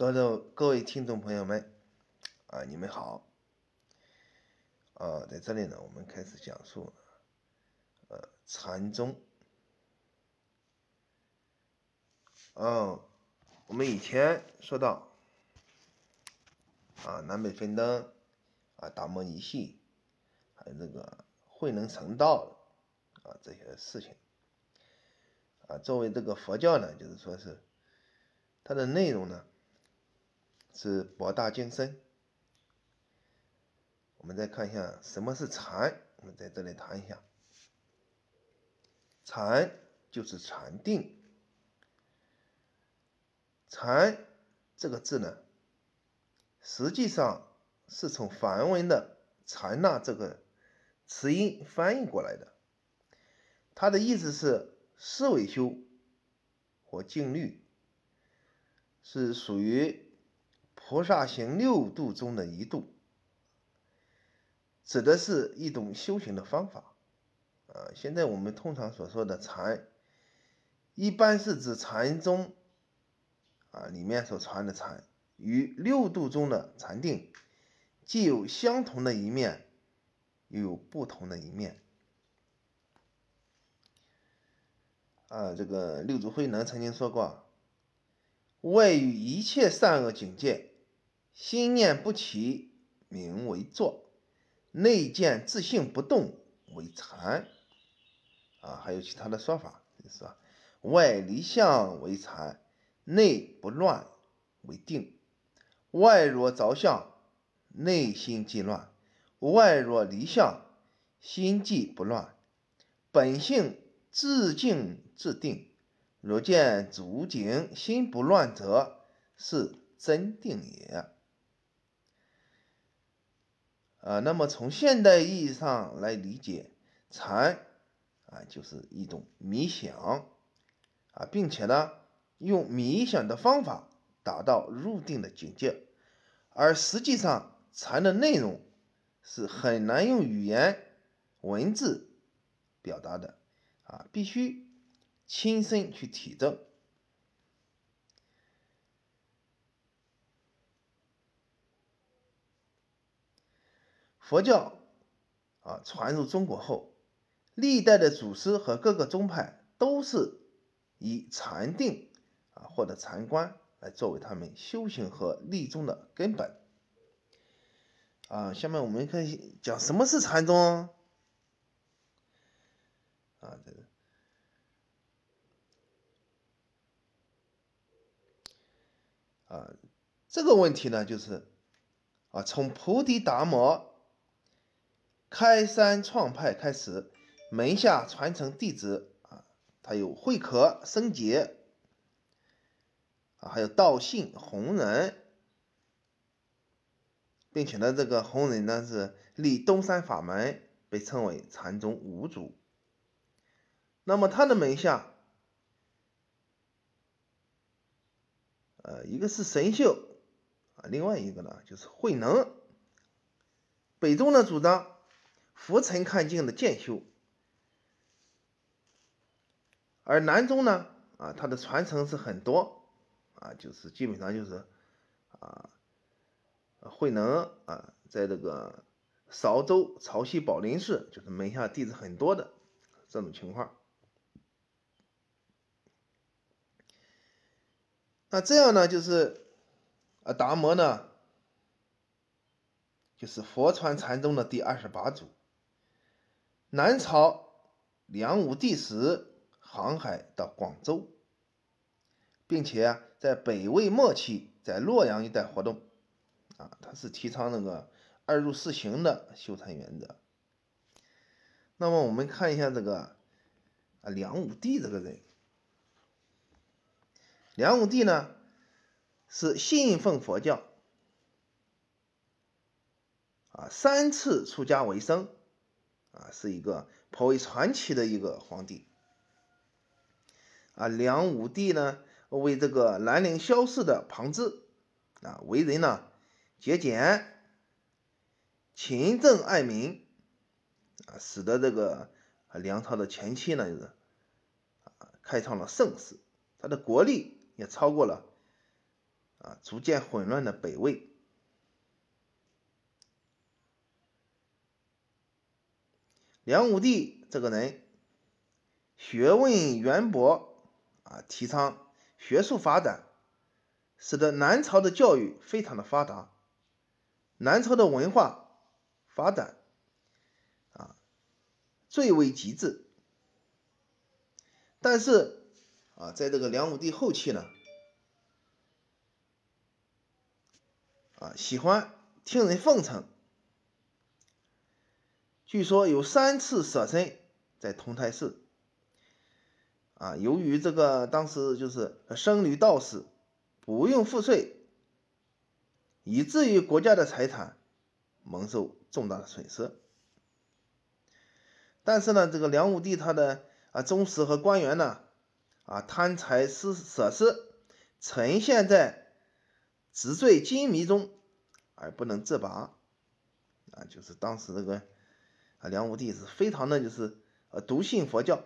各位各位听众朋友们，啊，你们好。啊，在这里呢，我们开始讲述，呃，禅宗。哦，我们以前说到，啊，南北分灯，啊，达摩尼系，还有这个慧能成道，啊，这些事情。啊，作为这个佛教呢，就是说是它的内容呢是博大精深。我们再看一下什么是禅，我们在这里谈一下。禅就是禅定。禅这个字呢，实际上是从梵文的“禅那”这个词音翻译过来的。它的意思是思维修或静虑，是属于菩萨行六度中的一度。指的是一种修行的方法，啊，现在我们通常所说的禅，一般是指禅宗，啊里面所传的禅，与六度中的禅定，既有相同的一面，又有不同的一面。啊，这个六祖慧能曾经说过，外于一切善恶境界，心念不起，名为坐。内见自性不动为禅，啊，还有其他的说法，就是说外离相为禅，内不乱为定。外若着相，内心即乱；外若离相，心即不乱。本性自静自定，若见足景，心不乱者，是真定也。啊，那么从现代意义上来理解，禅啊就是一种冥想啊，并且呢用冥想的方法达到入定的境界，而实际上禅的内容是很难用语言文字表达的啊，必须亲身去体证。佛教啊传入中国后，历代的祖师和各个宗派都是以禅定啊或者禅观来作为他们修行和立宗的根本。啊，下面我们可以讲什么是禅宗啊？这个啊这个问题呢，就是啊从菩提达摩。开山创派开始，门下传承弟子啊，他有慧可、僧杰啊，还有道信、弘忍，并且呢，这个弘忍呢是立东山法门，被称为禅宗五祖。那么他的门下，呃，一个是神秀啊，另外一个呢就是慧能。北宗呢主张。浮尘看境的渐修，而南宗呢，啊，它的传承是很多，啊，就是基本上就是，啊，慧能啊，在这个韶州潮汐宝林寺，就是门下弟子很多的这种情况。那这样呢，就是啊，达摩呢，就是佛传禅宗的第二十八祖。南朝梁武帝时航海到广州，并且在北魏末期在洛阳一带活动，啊，他是提倡那个二入四行的修禅原则。那么我们看一下这个啊梁武帝这个人，梁武帝呢是信奉佛教，啊三次出家为僧。啊，是一个颇为传奇的一个皇帝。啊，梁武帝呢，为这个兰陵萧氏的旁支，啊，为人呢节俭、勤政爱民，啊，使得这个梁朝的前期呢，就是啊，开创了盛世，他的国力也超过了啊逐渐混乱的北魏。梁武帝这个人学问渊博啊，提倡学术发展，使得南朝的教育非常的发达，南朝的文化发展啊最为极致。但是啊，在这个梁武帝后期呢，啊喜欢听人奉承。据说有三次舍身在同泰寺，啊，由于这个当时就是僧侣道士不用赋税，以至于国家的财产蒙受重大的损失。但是呢，这个梁武帝他的啊宗室和官员呢，啊贪财施舍施，沉陷在纸醉金迷中而不能自拔，啊，就是当时这个。啊，梁武帝是非常的，就是呃笃信佛教。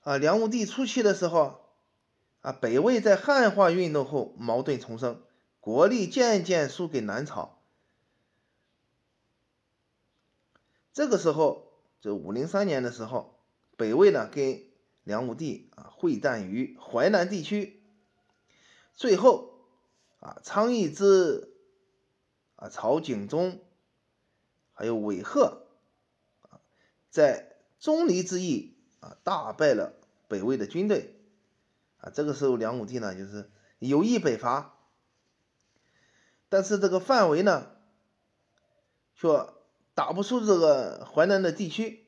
啊，梁武帝初期的时候，啊，北魏在汉化运动后矛盾丛生，国力渐渐输给南朝。这个时候，就五零三年的时候，北魏呢跟梁武帝啊会战于淮南地区，最后啊昌邑之。曹景宗还有韦贺啊，在钟离之役啊，大败了北魏的军队啊。这个时候，梁武帝呢，就是有意北伐，但是这个范围呢，却打不出这个淮南的地区。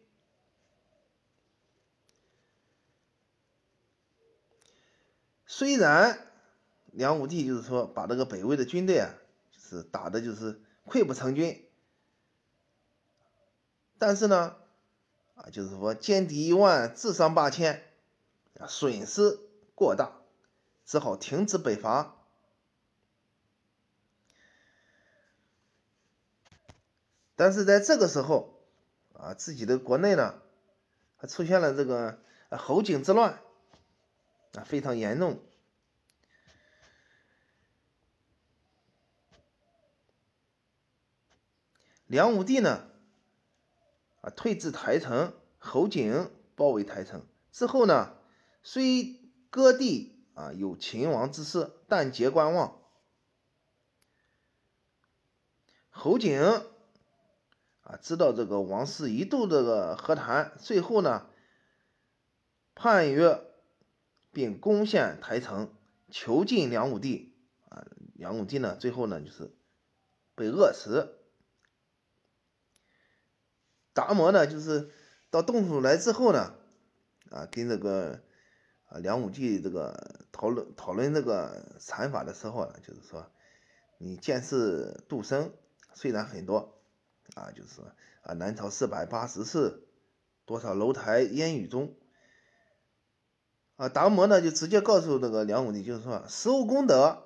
虽然梁武帝就是说把这个北魏的军队啊。是打的就是溃不成军，但是呢，啊，就是说歼敌一万，自伤八千，损失过大，只好停止北伐。但是在这个时候，啊，自己的国内呢，还出现了这个侯景之乱，啊，非常严重。梁武帝呢，啊，退至台城，侯景包围台城之后呢，虽割地啊有秦王之势，但结观望。侯景啊，知道这个王室一度这个和谈，最后呢，叛约，并攻陷台城，囚禁梁武帝。啊，梁武帝呢，最后呢，就是被饿死。达摩呢，就是到洞府来之后呢，啊，跟这个啊梁武帝这个讨论讨论这个禅法的时候呢，就是说，你见识度生虽然很多，啊，就是说啊南朝四百八十寺，多少楼台烟雨中，啊达摩呢就直接告诉这个梁武帝，就是说十无功德，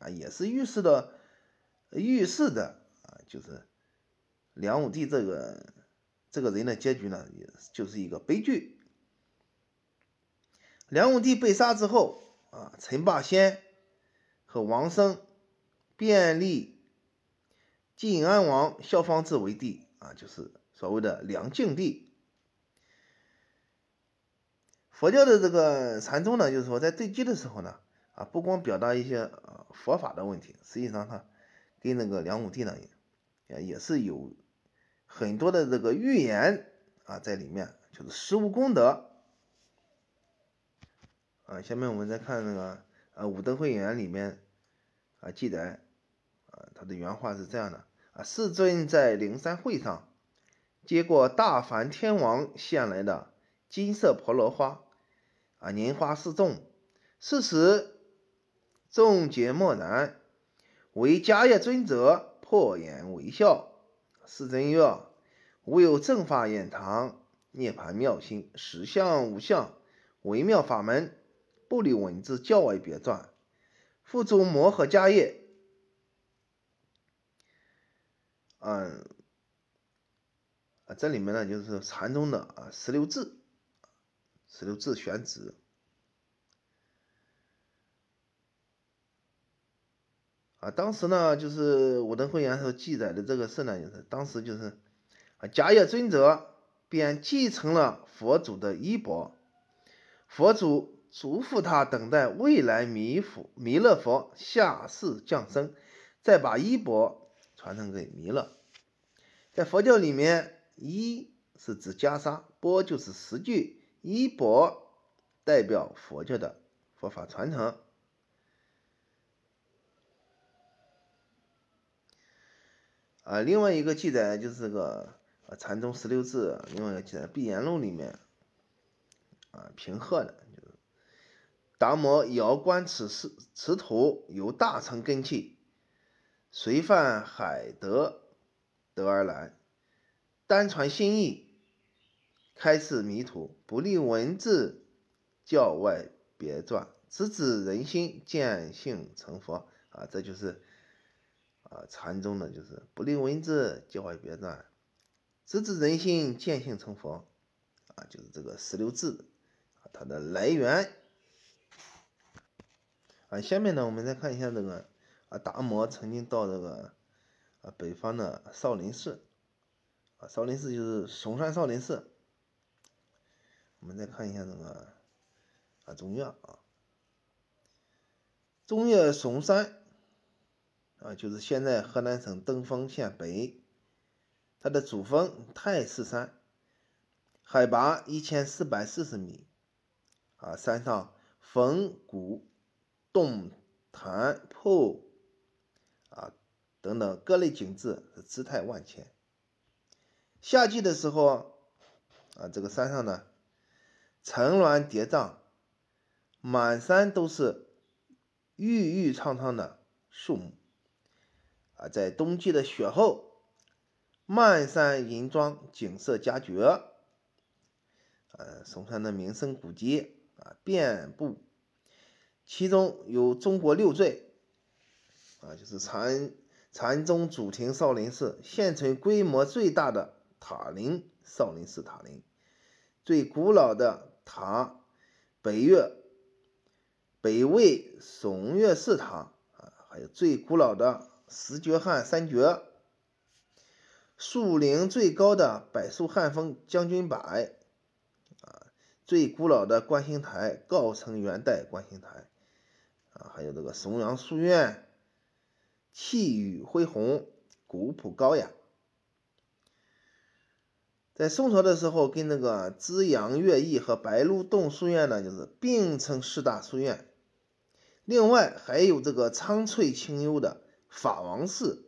啊也是预示的预示的啊就是。梁武帝这个这个人的结局呢，也就是一个悲剧。梁武帝被杀之后啊，陈霸先和王生便立晋安王萧方智为帝啊，就是所谓的梁敬帝。佛教的这个禅宗呢，就是说在对峙的时候呢，啊，不光表达一些呃佛法的问题，实际上他跟那个梁武帝呢，也也是有。很多的这个预言啊，在里面就是十无功德啊。下面我们再看那个呃《武德会元》里面啊记载啊，他的原话是这样的啊：世尊在灵山会上接过大梵天王献来的金色婆罗花啊，年花示众，是时众皆默然，唯迦叶尊者破颜微笑。世尊曰：“吾有正法眼堂，涅盘妙心，实相无相，微妙法门，不离文字教外别传。复诸摩诃迦叶，嗯，啊，这里面呢就是禅宗的啊十六字，十六字选址。啊，当时呢，就是武登会元所记载的这个事呢，就是当时就是啊，迦叶尊者便继承了佛祖的衣钵，佛祖嘱咐他等待未来弥佛弥勒佛下世降生，再把衣钵传承给弥勒。在佛教里面，衣是指袈裟，钵就是实具，衣钵代表佛教的佛法传承。啊，另外一个记载就是这个啊禅宗十六字，另外一个记载《碧岩录》里面啊平贺的，就是达摩遥观此事，此土有大乘根器，随犯海德得而来，单传心意，开示迷途，不立文字，教外别传，直指人心，见性成佛啊，这就是。啊，禅宗呢就是不立文字，教外别传，直指人心，见性成佛。啊，就是这个十六字，它的来源。啊，下面呢，我们再看一下这个啊，达摩曾经到这个啊北方的少林寺。啊，少林寺就是嵩山少林寺。我们再看一下这个啊中岳啊，中岳嵩山。啊，就是现在河南省登封县北，它的主峰太师山，海拔一千四百四十米，啊，山上峰谷、洞潭、瀑，啊等等各类景致姿态万千。夏季的时候，啊，这个山上呢，层峦叠嶂，满山都是郁郁苍苍的树木。啊，在冬季的雪后，漫山银装，景色佳绝。呃，嵩山的名胜古迹啊遍布，其中有中国六最，啊，就是禅禅宗祖庭少林寺，现存规模最大的塔林少林寺塔林，最古老的塔北岳北魏嵩岳寺塔啊，还有最古老的。石绝汉三绝，树龄最高的柏树汉峰将军柏，啊，最古老的观星台告成元代观星台，啊，还有这个松阳书院，气宇恢宏，古朴高雅。在宋朝的时候，跟那个资阳乐毅和白鹿洞书院呢，就是并称四大书院。另外还有这个苍翠清幽的。法王寺，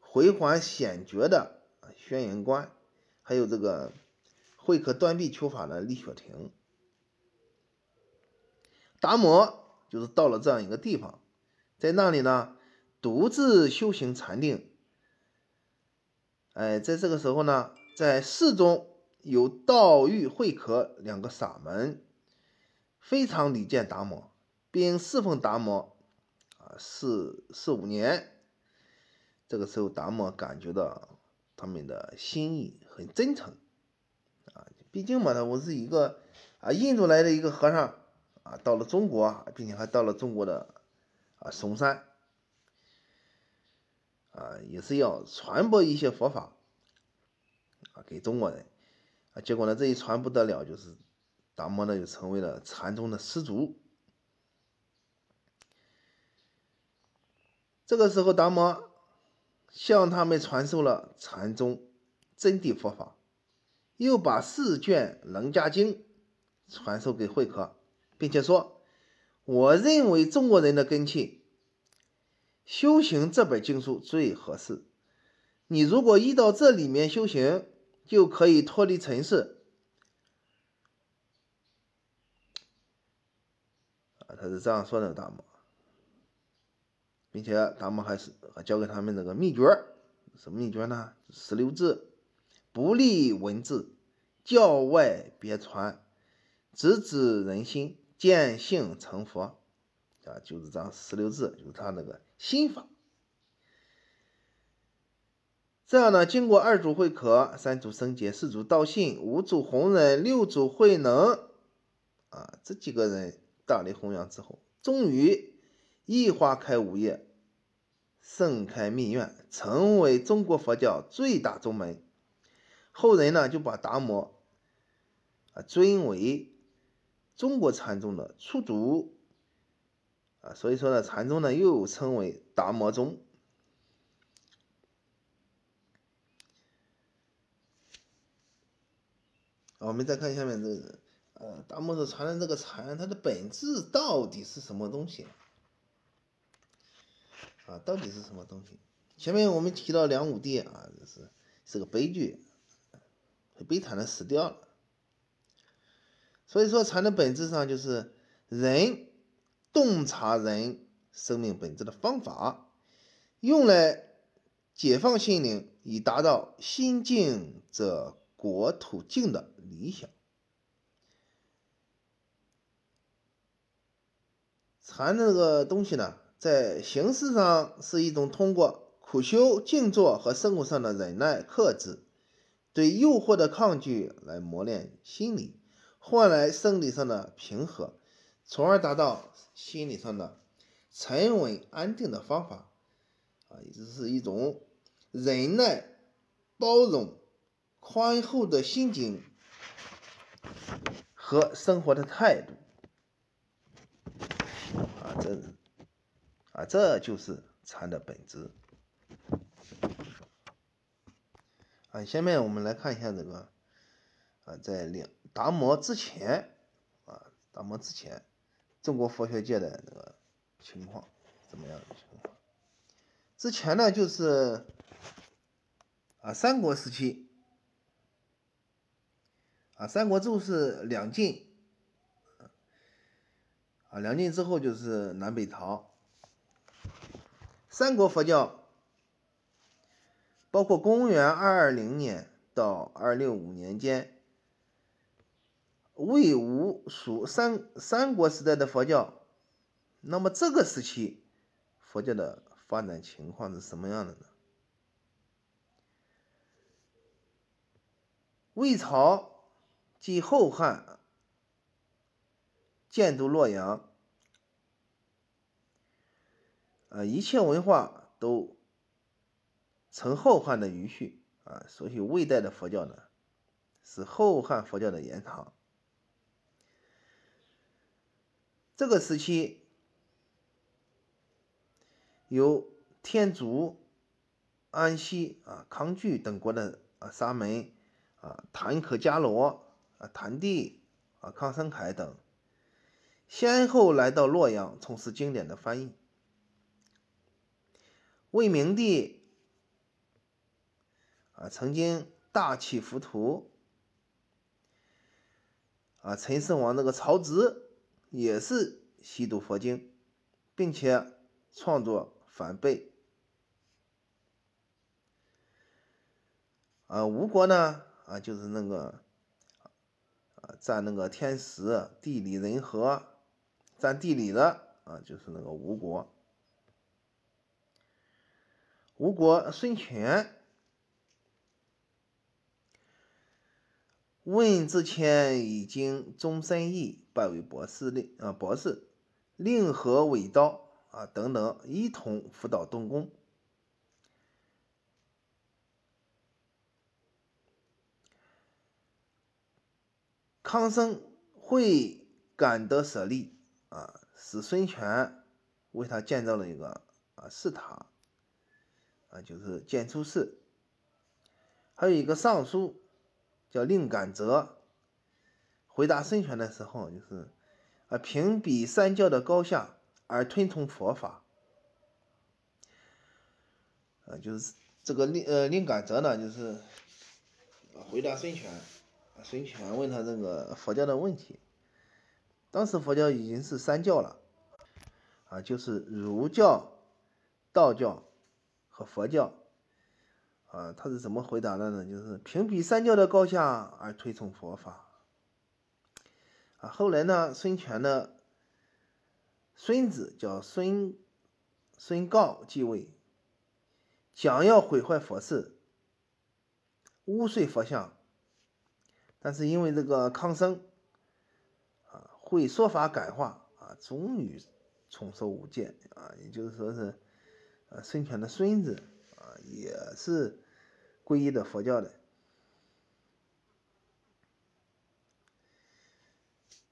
回环显绝的轩辕关，还有这个会客断臂求法的立雪亭。达摩就是到了这样一个地方，在那里呢，独自修行禅定。哎，在这个时候呢，在寺中有道玉慧可两个傻门，非常礼见达摩，并侍奉达摩。四四五年，这个时候达摩感觉到他们的心意很真诚。啊，毕竟嘛，他我是一个啊印度来的一个和尚啊，到了中国，并且还到了中国的啊嵩山。啊，也是要传播一些佛法啊给中国人。啊，结果呢，这一传不得了，就是达摩呢就成为了禅宗的始祖。这个时候，达摩向他们传授了禅宗真谛佛法，又把四卷《楞伽经》传授给慧可，并且说：“我认为中国人的根器，修行这本经书最合适。你如果依到这里面修行，就可以脱离尘世。”，他是这样说的，达摩。并且达摩还是教给他们这个秘诀什么秘诀呢？十六字，不立文字，教外别传，直指人心，见性成佛啊，就是这十六字，就是他那个心法。这样呢，经过二祖慧可、三祖僧结、四祖道信、五祖弘忍、六祖慧能啊，这几个人大力弘扬之后，终于一花开五叶，盛开密院，成为中国佛教最大宗门。后人呢就把达摩啊尊为中国禅宗的初祖啊，所以说呢，禅宗呢又称为达摩宗。我们再看下面这个，呃，达摩所传的这个禅，它的本质到底是什么东西？啊，到底是什么东西？前面我们提到梁武帝啊，是是个悲剧，很悲惨的死掉了。所以说，禅的本质上就是人洞察人生命本质的方法，用来解放心灵，以达到心静则国土静的。理想，禅这个东西呢，在形式上是一种通过苦修、静坐和生活上的忍耐、克制，对诱惑的抗拒来磨练心理，换来生理上的平和，从而达到心理上的沉稳安定的方法。啊，也就是一种忍耐、包容、宽厚的心境。和生活的态度啊，这啊，这就是禅的本质啊。下面我们来看一下这个啊，在两达摩之前啊，达摩之前，中国佛学界的这个情况怎么样的情况？之前呢，就是啊，三国时期。啊，三国之后是两晋，啊，两晋之后就是南北朝。三国佛教包括公元二二零年到二六五年间，魏吴蜀三三国时代的佛教，那么这个时期佛教的发展情况是什么样的呢？魏朝。即后汉建都洛阳，呃，一切文化都承后汉的余绪啊，所以魏代的佛教呢，是后汉佛教的延长。这个时期有天竺、安息啊、康居等国的啊沙门啊、坦可迦罗。啊，谭帝啊，康生凯等先后来到洛阳从事经典的翻译。魏明帝啊，曾经大起浮屠啊，陈胜王那个曹植也是习读佛经，并且创作反背。啊，吴国呢啊，就是那个啊。占那个天时地利人和，占地理的啊，就是那个吴国。吴国孙权问之谦已经终身义，拜为博士令啊，博士令和伟刀啊等等，一同辅导东宫。康生会感得舍利啊，使孙权为他建造了一个啊寺塔啊，就是建初寺。还有一个尚书叫令感泽，回答孙权的时候，就是啊，评比三教的高下而推崇佛法啊，就是这个令呃令感泽呢，就是回答孙权。孙权问他这个佛教的问题，当时佛教已经是三教了，啊，就是儒教、道教和佛教，啊，他是怎么回答的呢？就是评比三教的高下而推崇佛法，啊，后来呢，孙权的孙子叫孙孙告继位，想要毁坏佛寺，污秽佛像。但是因为这个康生啊会说法感化啊，终于重受五戒啊，也就是说是，孙权的孙子啊，也是皈依的佛教的。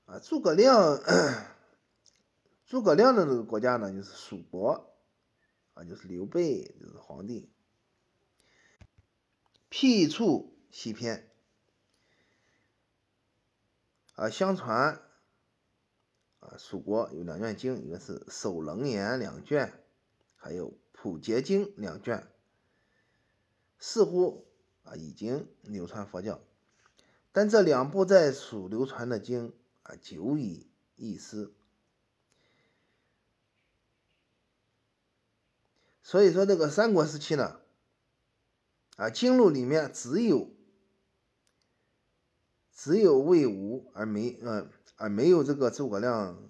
啊，诸葛亮，诸葛亮的这个国家呢，就是蜀国，啊，就是刘备就是皇帝。僻处西偏，啊，相传，啊，蜀国有两卷经，一个是《守楞严》两卷，还有《普劫经》两卷，似乎啊已经流传佛教，但这两部在蜀流传的经。啊，久已遗失。所以说，这个三国时期呢，啊，经录里面只有只有魏吴，而没嗯，而没有这个诸葛亮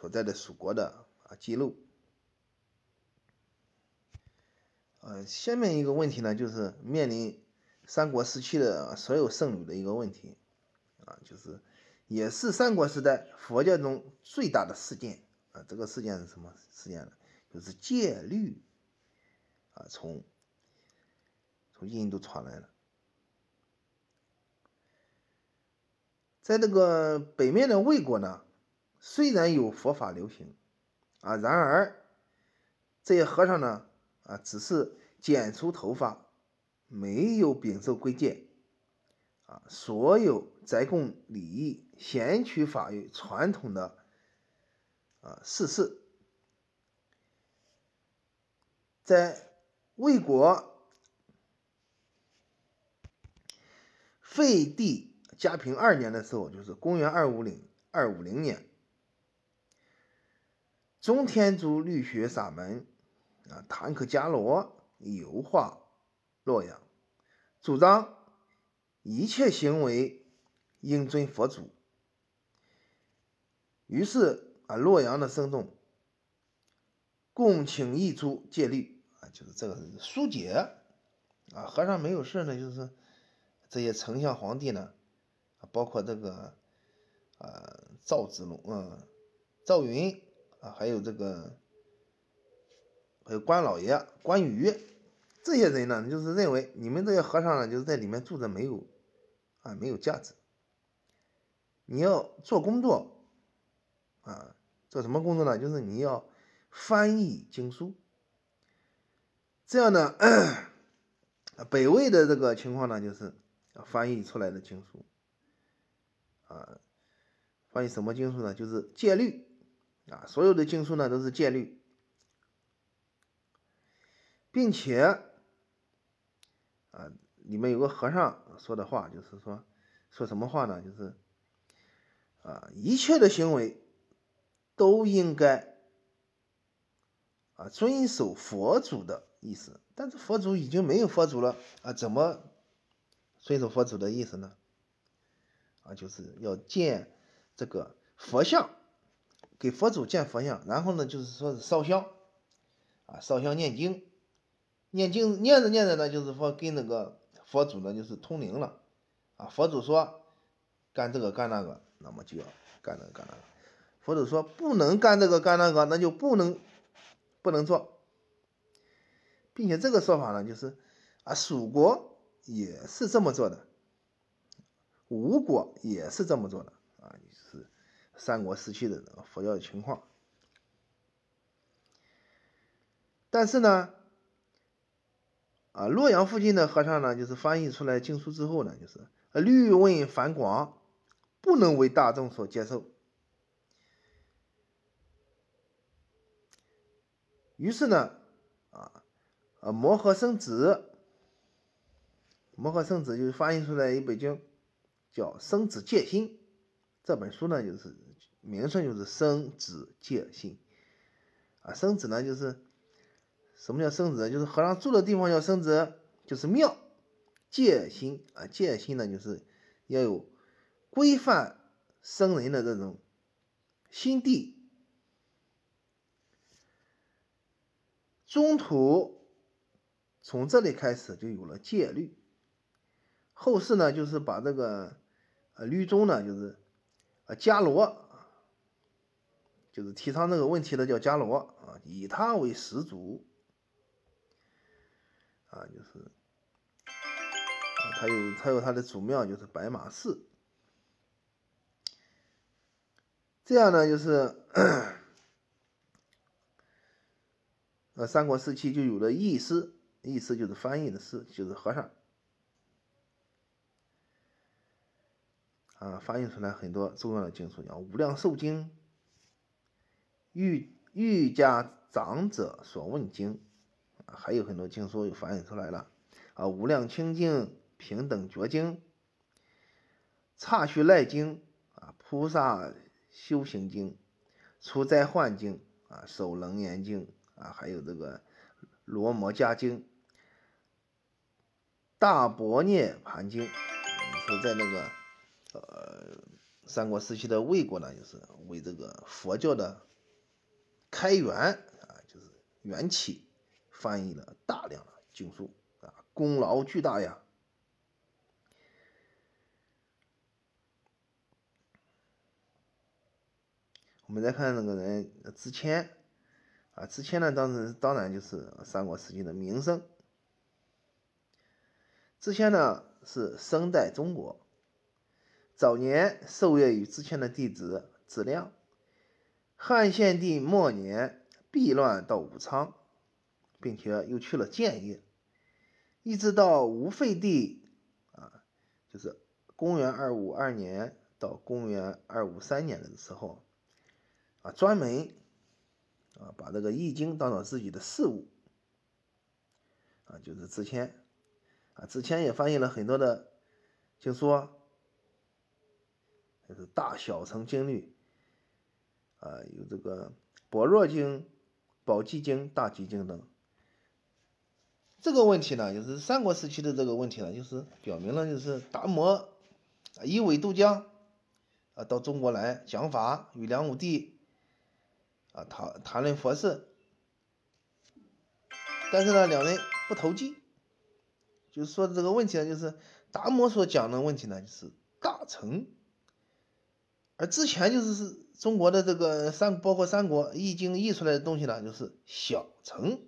所在的蜀国的啊记录。呃，下面一个问题呢，就是面临三国时期的所有圣女的一个问题，啊，就是。也是三国时代佛教中最大的事件啊！这个事件是什么事件呢？就是戒律啊，从从印度传来了。在这个北面的魏国呢，虽然有佛法流行啊，然而这些和尚呢啊，只是剪除头发，没有秉受规戒。啊，所有宅供礼仪、贤取法律、传统的啊事事，在魏国废帝嘉平二年的时候，就是公元二五零二五零年，中天竺律学萨门啊坦克伽罗游化洛阳，主张。一切行为应遵佛祖。于是啊，洛阳的僧众共请一出戒律啊，就是这个疏解啊。和尚没有事呢，就是这些丞相皇帝呢，包括这个啊赵子龙啊、赵云啊，还有这个还有关老爷关羽这些人呢，就是认为你们这些和尚呢，就是在里面住着没有。啊，没有价值。你要做工作，啊，做什么工作呢？就是你要翻译经书。这样呢，北魏的这个情况呢，就是翻译出来的经书，啊，翻译什么经书呢？就是戒律，啊，所有的经书呢都是戒律，并且，啊。里面有个和尚说的话，就是说，说什么话呢？就是，啊，一切的行为都应该啊遵守佛祖的意思。但是佛祖已经没有佛祖了啊，怎么遵守佛祖的意思呢？啊，就是要建这个佛像，给佛祖建佛像，然后呢，就是说是烧香，啊，烧香念经，念经念着念着呢，就是说跟那个。佛祖呢，就是通灵了，啊，佛祖说干这个干那个，那么就要干这个干那个；佛祖说不能干这个干那个，那就不能不能做，并且这个说法呢，就是啊，蜀国也是这么做的，吴国也是这么做的，啊，就是三国时期的那个佛教的情况，但是呢。啊，洛阳附近的和尚呢，就是翻译出来经书之后呢，就是律问繁广，不能为大众所接受。于是呢，啊，啊摩诃圣子，摩诃圣子就是翻译出来一本经，叫《生子戒心》。这本书呢，就是名称就是《生子戒心》。啊，生子呢，就是。什么叫生子？就是和尚住的地方叫生子，就是庙。戒心啊，戒心呢，就是要有规范生人的这种心地。中途从这里开始就有了戒律。后世呢，就是把这个呃律宗呢，就是呃伽罗就是提倡这个问题的叫伽罗啊，以他为始祖啊，就是啊，他有他有他的祖庙，就是白马寺。这样呢，就是呃，三国时期就有了译师，译师就是翻译的师，就是和尚啊，翻译出来很多重要的经书，叫《无量寿经》。欲欲家长者所问经，还有很多经书又翻译出来了，啊，无量清净平等觉经，刹虚赖经，啊，菩萨修行经，除灾患经，啊，守楞严经，啊，还有这个罗摩迦经，大般涅盘经，说在那个呃三国时期的魏国呢，就是为这个佛教的。开元啊，就是元起，翻译了大量的经书啊，功劳巨大呀。我们再看那个人之谦啊，之谦呢，当时当然就是三国时期的名声。之谦呢是生在中国，早年受业于之谦的弟子子亮。汉献帝末年，避乱到武昌，并且又去了建业，一直到吴废帝啊，就是公元二五二年到公元二五三年的时候，啊，专门啊把这个易经当做自己的事物，啊，就是之前啊，之前也翻译了很多的经说，就是大小乘经律。啊，有这个《般若经》《宝积经》《大集经》等。这个问题呢，就是三国时期的这个问题呢，就是表明了，就是达摩以苇渡江啊，到中国来讲法，与梁武帝啊谈谈论佛事。但是呢，两人不投机，就是说这个问题呢，就是达摩所讲的问题呢，就是大成，而之前就是是。中国的这个三，包括三国易经译出来的东西呢，就是小乘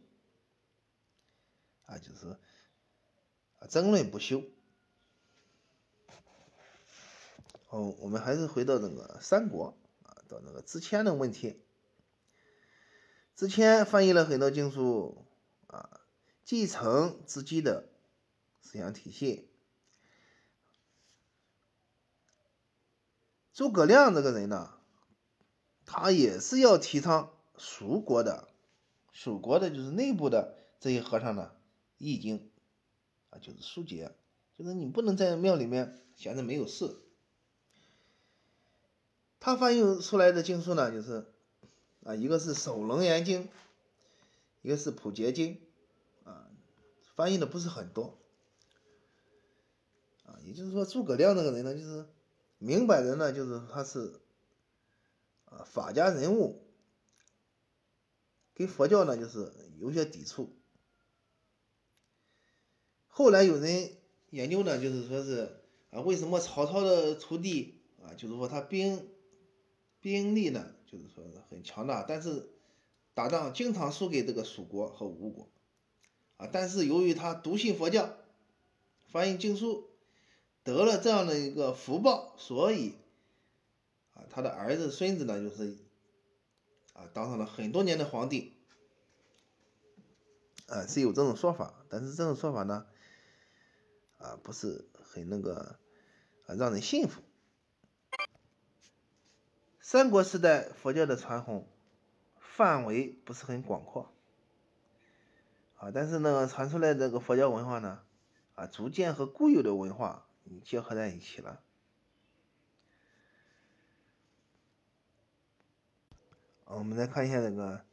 啊，就是争论不休。哦，我们还是回到那个三国啊，到那个之前的问题。之前翻译了很多经书啊，继承自己的思想体系。诸葛亮这个人呢？他也是要提倡蜀国的，蜀国的就是内部的这些和尚呢，易经啊，就是疏解，就是你不能在庙里面闲着没有事。他翻译出来的经书呢，就是啊，一个是《守楞严经》，一个是《普结经》，啊，翻译的不是很多，啊，也就是说诸葛亮这个人呢，就是明摆着呢，就是他是。啊，法家人物跟佛教呢，就是有些抵触。后来有人研究呢，就是说是啊，为什么曹操的徒弟啊，就是说他兵兵力呢，就是说很强大，但是打仗经常输给这个蜀国和吴国啊。但是由于他笃信佛教，翻译经书，得了这样的一个福报，所以。啊，他的儿子、孙子呢，就是啊，当上了很多年的皇帝，啊，是有这种说法，但是这种说法呢，啊，不是很那个啊，让人信服。三国时代佛教的传统范围不是很广阔，啊，但是呢，传出来这个佛教文化呢，啊，逐渐和固有的文化结合在一起了。我们再看一下这个，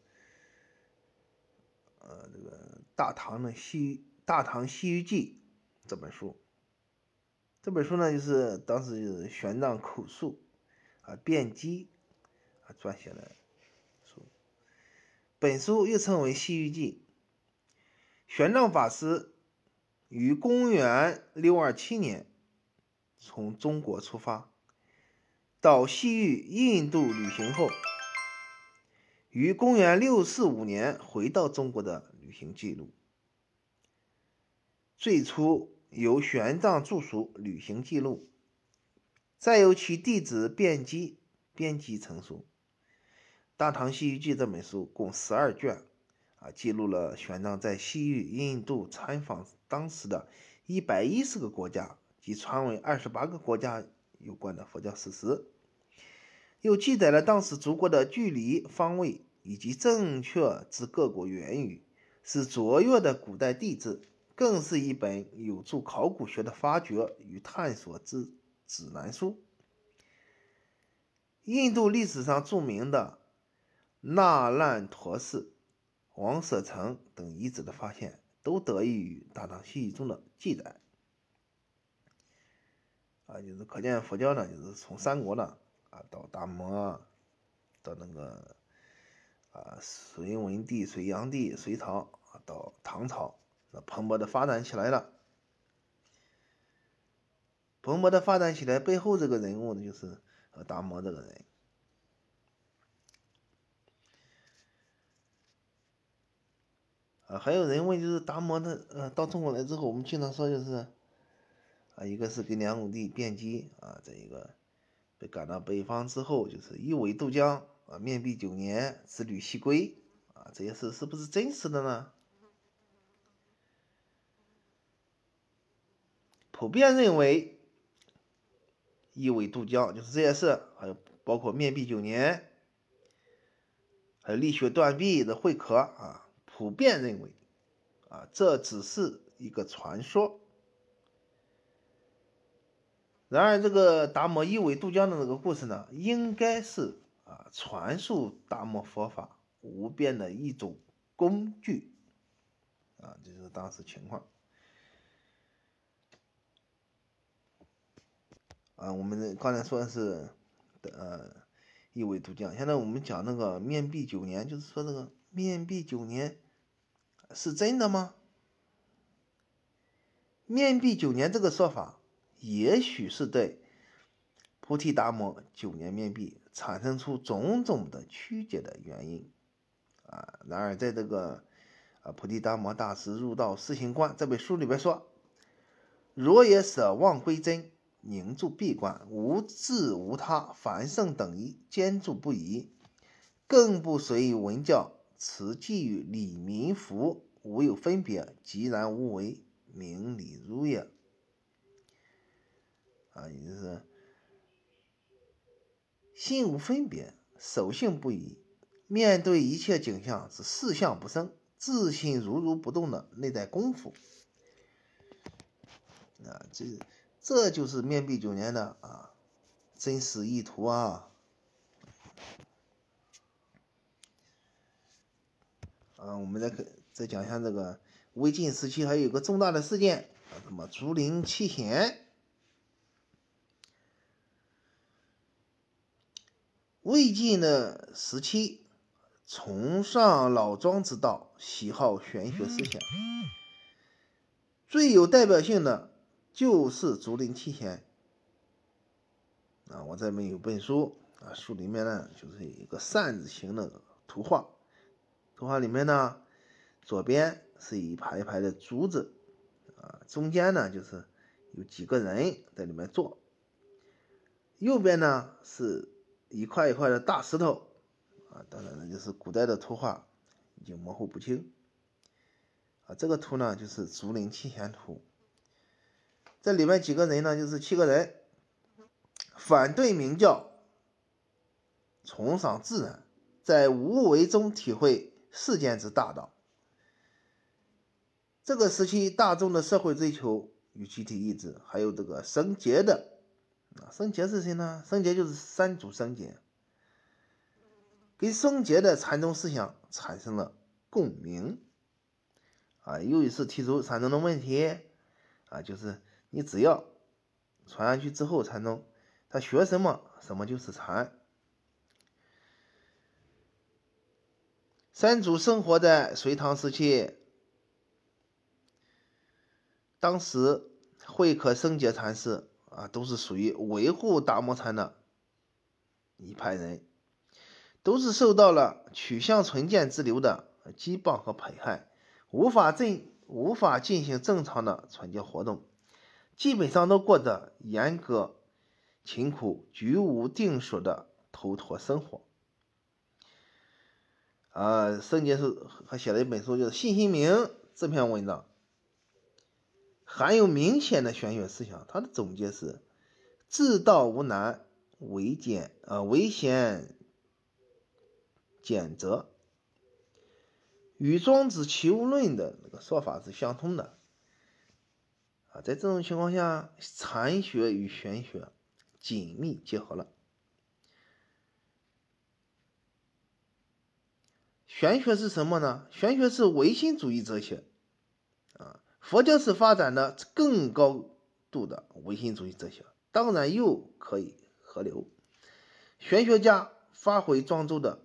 呃，这个《大唐的西《大唐西域记》这本书。这本书呢，就是当时就是玄奘口述啊，辩机啊撰写的书。本书又称为《西域记》。玄奘法师于公元六二七年从中国出发，到西域印度旅行后。于公元六四五年回到中国的旅行记录。最初由玄奘著述《旅行记录》，再由其弟子辩机编辑成书。《大唐西域记》这本书共十二卷，啊，记录了玄奘在西域、印度参访当时的一百一十个国家及传闻二十八个国家有关的佛教史实，又记载了当时诸国的距离、方位以及正确之各国言语，是卓越的古代地质。更是一本有助考古学的发掘与探索之指南书。印度历史上著名的那烂陀寺、王舍城等遗址的发现，都得益于《大唐西域》中的记载。啊，就是可见佛教呢，就是从三国呢，啊，到大摩，到那个啊，隋文帝、隋炀帝、隋朝，到唐朝。蓬勃的发展起来了，蓬勃的发展起来背后这个人物呢，就是呃达摩这个人。啊，还有人问，就是达摩的呃到中国来之后，我们经常说就是啊，一个是给梁武帝辩机啊，这一个被赶到北方之后，就是一苇渡江啊，面壁九年，之履西归啊，这些事是不是真实的呢？普遍认为，一苇渡江就是这些事，还有包括面壁九年，还有力学断臂的会壳啊。普遍认为，啊，这只是一个传说。然而，这个达摩一苇渡江的这个故事呢，应该是啊，传述达摩佛法无边的一种工具，啊，这是当时情况。啊，我们刚才说的是，呃，一苇渡江。现在我们讲那个面壁九年，就是说这个面壁九年是真的吗？面壁九年这个说法，也许是对菩提达摩九年面壁产生出种种的曲解的原因。啊，然而在这个啊菩提达摩大师入道四行观这本书里边说，若也舍妄归真。凝住闭关，无自无他，凡圣等一，坚住不移，更不随于文教，此即与理民服，无有分别，寂然无为，明理如也。啊，也就是心无分别，守性不移，面对一切景象是四相不生，自信如如不动的内在功夫。啊，这。这就是面壁九年的啊真实意图啊！啊，我们再再讲一下这个魏晋时期还有个重大的事件啊，什么竹林七贤。魏晋的时期崇尚老庄之道，喜好玄学思想，最有代表性的。就是竹林七贤啊！我这边有本书啊，书里面呢就是一个扇子形的图画，图画里面呢左边是一排一排的竹子啊，中间呢就是有几个人在里面坐，右边呢是一块一块的大石头啊，当然了就是古代的图画已经模糊不清啊，这个图呢就是竹林七贤图。这里面几个人呢？就是七个人，反对明教，崇尚自然，在无为中体会世间之大道。这个时期大众的社会追求与集体意志，还有这个绳结的啊，绳结是谁呢？绳结就是三祖绳结，跟绳结的禅宗思想产生了共鸣啊。又一次提出禅宗的问题啊，就是。你只要传下去之后，才能他学什么，什么就是禅。三祖生活在隋唐时期，当时慧可生解禅师啊，都是属于维护达摩禅的一派人。都是受到了取向纯见之流的羁绊和迫害，无法正无法进行正常的传教活动，基本上都过着严格、勤苦、居无定所的头陀生活。啊，圣杰是还写了一本书，就是《信心铭》这篇文章，含有明显的玄学思想。他的总结是：自道无难，唯简啊，唯贤简则，与庄子《齐物论》的那个说法是相通的。啊，在这种情况下，禅学与玄学紧密结合了。玄学是什么呢？玄学是唯心主义哲学，啊，佛教是发展的更高度的唯心主义哲学，当然又可以合流。玄学家发挥庄周的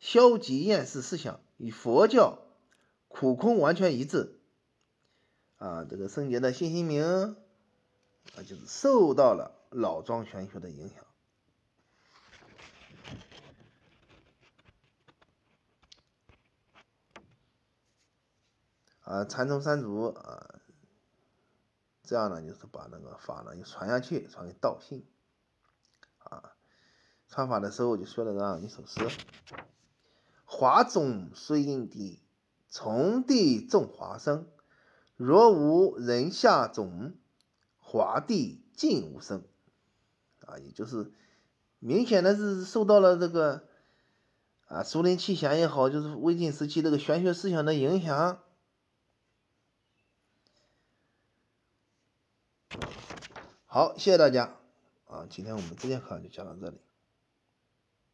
消极厌世思想，与佛教苦空完全一致，啊，这个圣杰的信心名，啊，就是受到了老庄玄学的影响。啊，禅宗三祖啊，这样呢，就是把那个法呢就传下去，传给道信。啊，传法的时候就说了这样一首诗：华种虽因地，从地种华生。若无人下种，华地尽无声。啊，也就是明显的是受到了这个啊，苏林七贤也好，就是魏晋时期这个玄学思想的影响。好，谢谢大家啊！今天我们这节课就讲到这里。